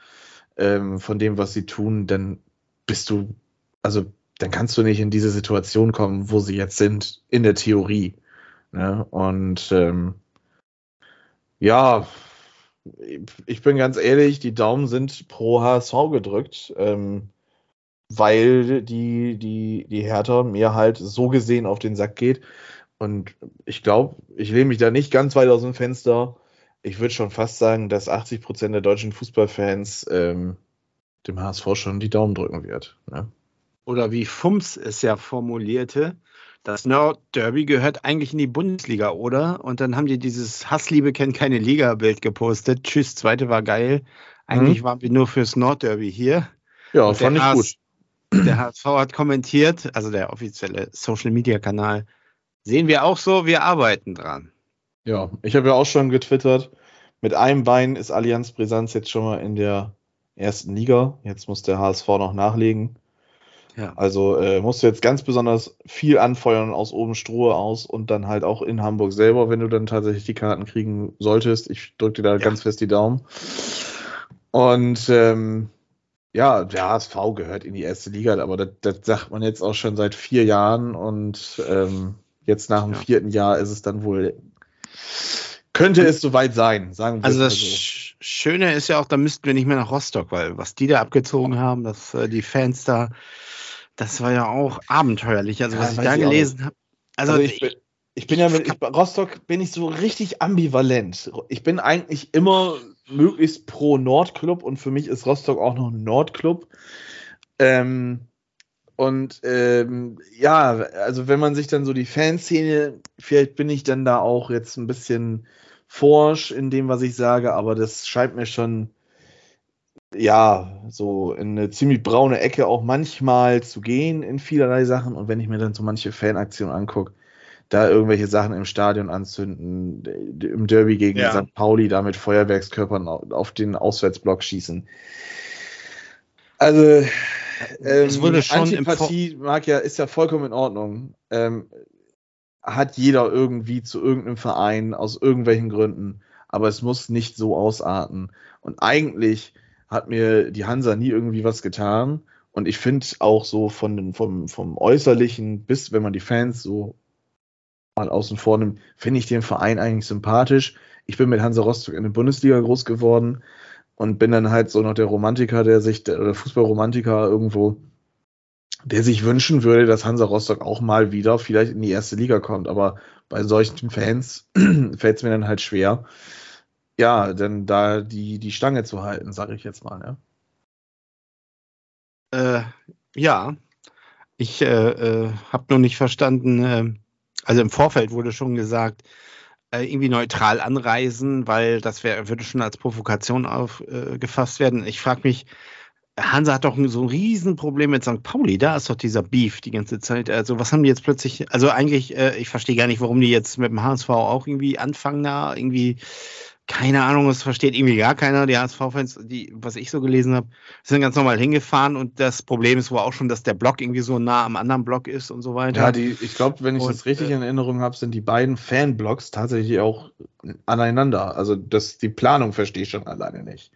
ähm, von dem, was sie tun, dann bist du, also dann kannst du nicht in diese Situation kommen, wo sie jetzt sind, in der Theorie. Ne? Und ähm, ja, ich bin ganz ehrlich, die Daumen sind pro HSV gedrückt, ähm, weil die, die, die Hertha mir halt so gesehen auf den Sack geht. Und ich glaube, ich lehne mich da nicht ganz weit aus dem Fenster. Ich würde schon fast sagen, dass 80 Prozent der deutschen Fußballfans ähm, dem HSV schon die Daumen drücken wird. Ne? Oder wie Fums es ja formulierte, das Nord-Derby gehört eigentlich in die Bundesliga, oder? Und dann haben die dieses Hassliebe kennt keine Liga-Bild gepostet. Tschüss, zweite war geil. Eigentlich mhm. waren wir nur fürs Nord-Derby hier. Ja, Und fand ich HS, gut. Der HSV hat kommentiert, also der offizielle Social-Media-Kanal, sehen wir auch so, wir arbeiten dran. Ja, ich habe ja auch schon getwittert, mit einem Bein ist Allianz Brisanz jetzt schon mal in der ersten Liga. Jetzt muss der HSV noch nachlegen. Ja. Also äh, musst du jetzt ganz besonders viel anfeuern aus oben Strohe aus und dann halt auch in Hamburg selber, wenn du dann tatsächlich die Karten kriegen solltest. Ich drücke dir da ja. ganz fest die Daumen. Und ähm, ja, der HSV gehört in die erste Liga, aber das, das sagt man jetzt auch schon seit vier Jahren und ähm, jetzt nach dem ja. vierten Jahr ist es dann wohl, könnte es soweit sein, sagen wir Also das so. Schöne ist ja auch, da müssten wir nicht mehr nach Rostock, weil was die da abgezogen haben, dass äh, die Fans da das war ja auch abenteuerlich. Also, was ja, ich da gelesen habe. Also, also, ich, bin, ich bin ja mit ich, Rostock bin ich so richtig ambivalent. Ich bin eigentlich immer möglichst pro Nordclub und für mich ist Rostock auch noch ein Nordclub. Ähm, und ähm, ja, also wenn man sich dann so die Fanszene, vielleicht bin ich dann da auch jetzt ein bisschen forsch in dem, was ich sage, aber das scheint mir schon ja, so in eine ziemlich braune Ecke auch manchmal zu gehen in vielerlei Sachen. Und wenn ich mir dann so manche Fanaktionen angucke, da irgendwelche Sachen im Stadion anzünden, im Derby gegen ja. St. Pauli da mit Feuerwerkskörpern auf den Auswärtsblock schießen. Also, ähm, es wurde schon Antipathie mag ja, ist ja vollkommen in Ordnung. Ähm, hat jeder irgendwie zu irgendeinem Verein aus irgendwelchen Gründen, aber es muss nicht so ausarten. Und eigentlich hat mir die Hansa nie irgendwie was getan. Und ich finde auch so von den, vom, vom Äußerlichen bis, wenn man die Fans so mal außen vor nimmt, finde ich den Verein eigentlich sympathisch. Ich bin mit Hansa Rostock in der Bundesliga groß geworden und bin dann halt so noch der Romantiker, der sich, der, oder Fußballromantiker irgendwo, der sich wünschen würde, dass Hansa Rostock auch mal wieder vielleicht in die erste Liga kommt. Aber bei solchen Fans fällt es mir dann halt schwer, ja, denn da die, die Stange zu halten, sage ich jetzt mal. Ne? Äh, ja, ich äh, äh, habe noch nicht verstanden, äh, also im Vorfeld wurde schon gesagt, äh, irgendwie neutral anreisen, weil das wär, würde schon als Provokation aufgefasst werden. Ich frage mich, Hansa hat doch so ein Riesenproblem mit St. Pauli. Da ist doch dieser Beef die ganze Zeit. Also, was haben die jetzt plötzlich? Also, eigentlich, äh, ich verstehe gar nicht, warum die jetzt mit dem HSV auch irgendwie anfangen, da irgendwie keine Ahnung, es versteht irgendwie gar keiner. Die HSV-Fans, die, was ich so gelesen habe, sind ganz normal hingefahren und das Problem ist wohl auch schon, dass der Block irgendwie so nah am anderen Block ist und so weiter. Ja, die, ich glaube, wenn ich und, das richtig äh, in Erinnerung habe, sind die beiden Fanblocks tatsächlich auch aneinander. Also das, die Planung verstehe ich schon alleine nicht.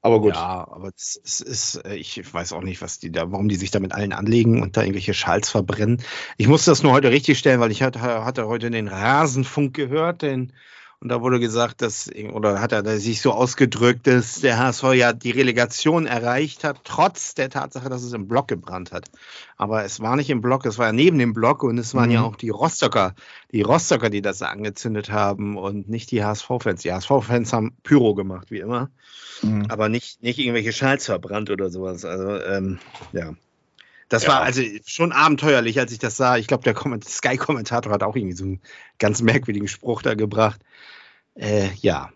Aber gut. Ja, aber es, ist, äh, ich weiß auch nicht, was die da, warum die sich da mit allen anlegen und da irgendwelche Schals verbrennen. Ich musste das nur heute richtig stellen, weil ich hatte, hatte heute den Rasenfunk gehört, den und da wurde gesagt, dass, oder hat er sich so ausgedrückt, dass der HSV ja die Relegation erreicht hat, trotz der Tatsache, dass es im Block gebrannt hat. Aber es war nicht im Block, es war ja neben dem Block und es waren mhm. ja auch die Rostocker, die Rostocker, die das angezündet haben und nicht die HSV-Fans. Die HSV-Fans haben Pyro gemacht, wie immer. Mhm. Aber nicht, nicht irgendwelche Schals verbrannt oder sowas. Also, ähm, ja. Das ja. war also schon abenteuerlich, als ich das sah. Ich glaube, der Sky-Kommentator hat auch irgendwie so einen ganz merkwürdigen Spruch da gebracht. Äh, ja,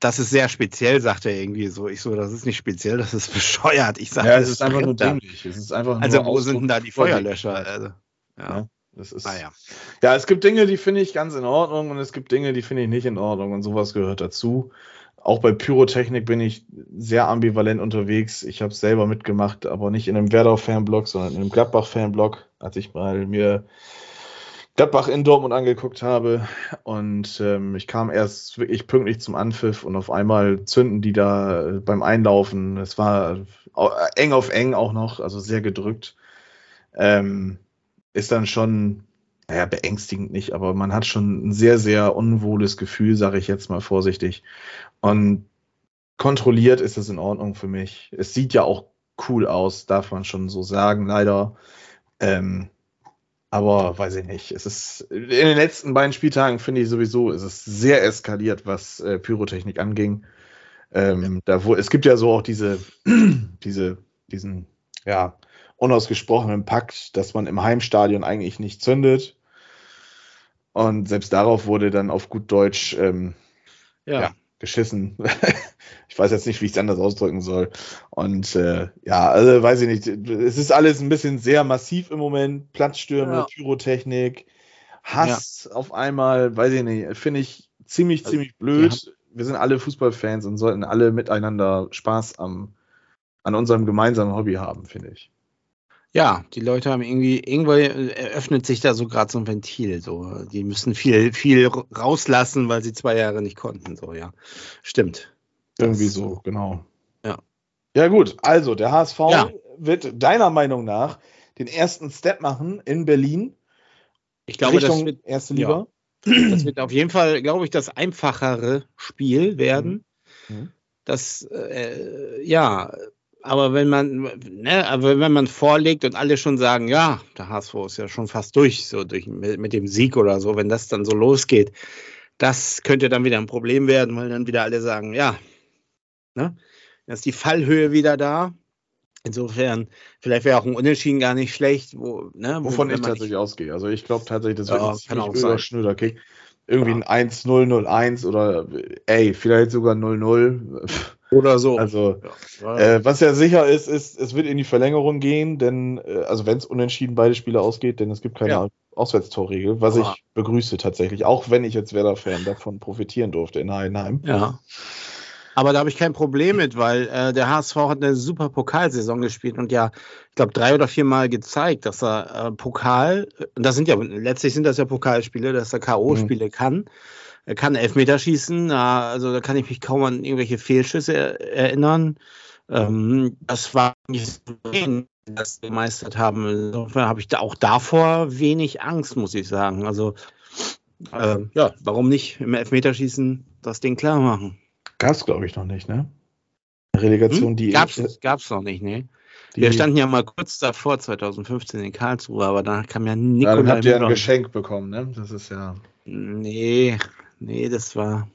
das ist sehr speziell, sagt er irgendwie so. Ich so, das ist nicht speziell, das ist bescheuert. Ich sage, ja, es ist einfach nur dämlich. Es ist einfach also, wo sind denn da die Feuerlöscher? Also, ja. ja. Das ist, naja. Ja, es gibt Dinge, die finde ich ganz in Ordnung und es gibt Dinge, die finde ich nicht in Ordnung und sowas gehört dazu. Auch bei Pyrotechnik bin ich sehr ambivalent unterwegs. Ich habe es selber mitgemacht, aber nicht in einem Werder-Fanblog, sondern in einem Gladbach-Fanblog, als ich mal mir Gladbach in Dortmund angeguckt habe. Und ähm, ich kam erst wirklich pünktlich zum Anpfiff und auf einmal zünden die da beim Einlaufen. Es war eng auf eng auch noch, also sehr gedrückt. Ähm, ist dann schon naja, beängstigend nicht, aber man hat schon ein sehr, sehr unwohles Gefühl, sage ich jetzt mal vorsichtig. Und kontrolliert ist es in Ordnung für mich. Es sieht ja auch cool aus, darf man schon so sagen, leider. Ähm, aber weiß ich nicht. Es ist in den letzten beiden Spieltagen finde ich sowieso, es ist sehr eskaliert, was äh, Pyrotechnik anging. Ähm, da wo, es gibt ja so auch diese, diese, diesen, ja, unausgesprochenen Pakt, dass man im Heimstadion eigentlich nicht zündet. Und selbst darauf wurde dann auf gut Deutsch ähm, ja. ja geschissen. ich weiß jetzt nicht, wie ich es anders ausdrücken soll. Und äh, ja, also weiß ich nicht. Es ist alles ein bisschen sehr massiv im Moment. Platzstürme, ja. Pyrotechnik, Hass ja. auf einmal, weiß ich nicht. Finde ich ziemlich, also, ziemlich blöd. Wir sind alle Fußballfans und sollten alle miteinander Spaß am, an unserem gemeinsamen Hobby haben, finde ich. Ja, die Leute haben irgendwie, irgendwo eröffnet sich da so gerade so ein Ventil. So, die müssen viel, viel rauslassen, weil sie zwei Jahre nicht konnten. So, ja. Stimmt. Irgendwie das, so, genau. Ja. Ja, gut. Also, der HSV ja. wird deiner Meinung nach den ersten Step machen in Berlin. Ich glaube, Richtung das wird, erste Liga. Ja. Das wird auf jeden Fall, glaube ich, das einfachere Spiel werden. Mhm. mhm. Das, äh, ja, aber wenn man, ne, aber wenn man vorlegt und alle schon sagen, ja, der HSV ist ja schon fast durch, so durch, mit, mit dem Sieg oder so, wenn das dann so losgeht, das könnte dann wieder ein Problem werden, weil dann wieder alle sagen, ja, ne, dann ist die Fallhöhe wieder da. Insofern, vielleicht wäre auch ein Unentschieden gar nicht schlecht. Wo, ne, Wovon ich tatsächlich ausgehe. Also ich glaube tatsächlich, das wird ja, ein ziemlich schnöder Kick. Irgendwie ja. ein 1-0-0-1 oder ey, vielleicht sogar 0-0. Oder so. Also, ja. Äh, was ja sicher ist, ist, es wird in die Verlängerung gehen, denn, äh, also wenn es unentschieden beide Spiele ausgeht, denn es gibt keine ja. Auswärtstorregel, was ah. ich begrüße tatsächlich, auch wenn ich als Werder-Fan davon profitieren durfte in Heidenheim. Ja. Aber da habe ich kein Problem mit, weil äh, der HSV hat eine super Pokalsaison gespielt und ja, ich glaube, drei oder vier Mal gezeigt, dass er äh, Pokal, und das sind ja, letztlich sind das ja Pokalspiele, dass er K.O.-Spiele mhm. kann. Er kann Elfmeterschießen, also da kann ich mich kaum an irgendwelche Fehlschüsse erinnern. Ähm, das war nicht so das gemeistert haben. Insofern habe ich da auch davor wenig Angst, muss ich sagen. Also äh, ja, warum nicht im Elfmeterschießen das Ding klar machen? Gab es, glaube ich, noch nicht, ne? Relegation, hm? die. Gab's, äh, gab's noch nicht, ne? Wir standen ja mal kurz davor, 2015 in Karlsruhe, aber danach kam ja Nikolai. Ja, dann habt ihr ein Geschenk bekommen, ne? Das ist ja. Nee, nee, das war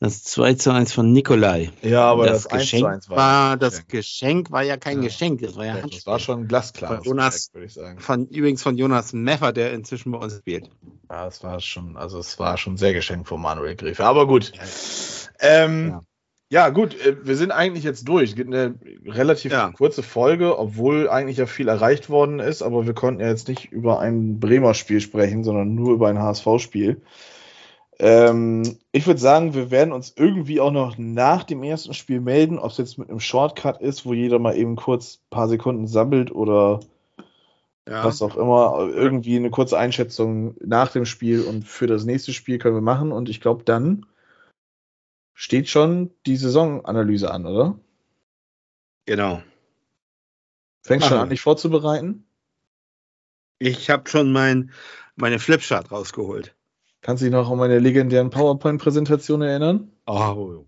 das 2 zu 1 von Nikolai. Ja, aber das, das Geschenk war, war das Geschenk war ja kein ja. Geschenk, das war ja, ja Das war schon glasklar. Von Jonas, würde ich sagen. Von, übrigens von Jonas Meffer, der inzwischen bei uns spielt. Ja, es war schon, also es war schon sehr geschenkt von Manuel Griefe. Aber gut. Ja, ähm, ja. gut, äh, wir sind eigentlich jetzt durch. Eine relativ kurze Folge, obwohl eigentlich ja viel erreicht worden ist, aber wir konnten ja jetzt nicht über ein Bremer Spiel sprechen, sondern nur über ein HSV-Spiel. Ähm, ich würde sagen, wir werden uns irgendwie auch noch nach dem ersten Spiel melden, ob es jetzt mit einem Shortcut ist, wo jeder mal eben kurz ein paar Sekunden sammelt oder ja. was auch immer. Irgendwie eine kurze Einschätzung nach dem Spiel und für das nächste Spiel können wir machen. Und ich glaube, dann steht schon die Saisonanalyse an, oder? Genau. Fängst schon an, dich vorzubereiten? Ich habe schon mein, meine Flipchart rausgeholt. Kannst du dich noch an meine legendären PowerPoint-Präsentation erinnern? Oh,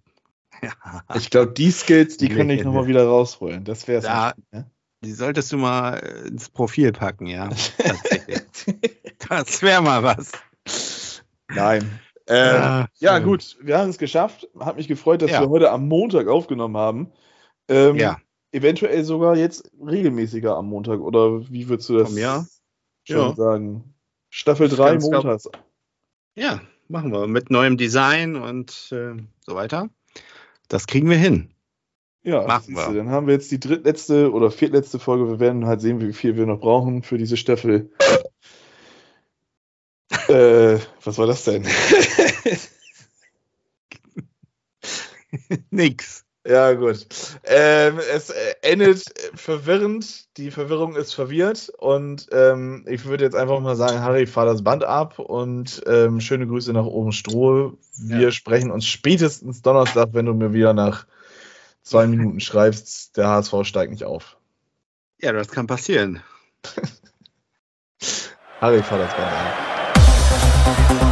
ja. Ich glaube, die Skills, die könnte ich nochmal wieder rausholen. Das wäre es. Ja, ne? Die solltest du mal äh, ins Profil packen, ja. das wäre mal was. Nein. Äh, ja, ja, gut, wir haben es geschafft. Hat mich gefreut, dass ja. wir heute am Montag aufgenommen haben. Ähm, ja. Eventuell sogar jetzt regelmäßiger am Montag. Oder wie würdest du das schon ja. sagen? Staffel 3 montags. Ja, machen wir. Mit neuem Design und äh, so weiter. Das kriegen wir hin. Ja, machen wir. Dann haben wir jetzt die drittletzte oder viertletzte Folge. Wir werden halt sehen, wie viel wir noch brauchen für diese Staffel. äh, was war das denn? Nix. Ja, gut. Ähm, es äh, endet verwirrend. Die Verwirrung ist verwirrt. Und ähm, ich würde jetzt einfach mal sagen, Harry, fahr das Band ab und ähm, schöne Grüße nach oben Stroh. Wir ja. sprechen uns spätestens Donnerstag, wenn du mir wieder nach zwei Minuten schreibst, der HSV steigt nicht auf. Ja, das kann passieren. Harry, fahr das Band ab.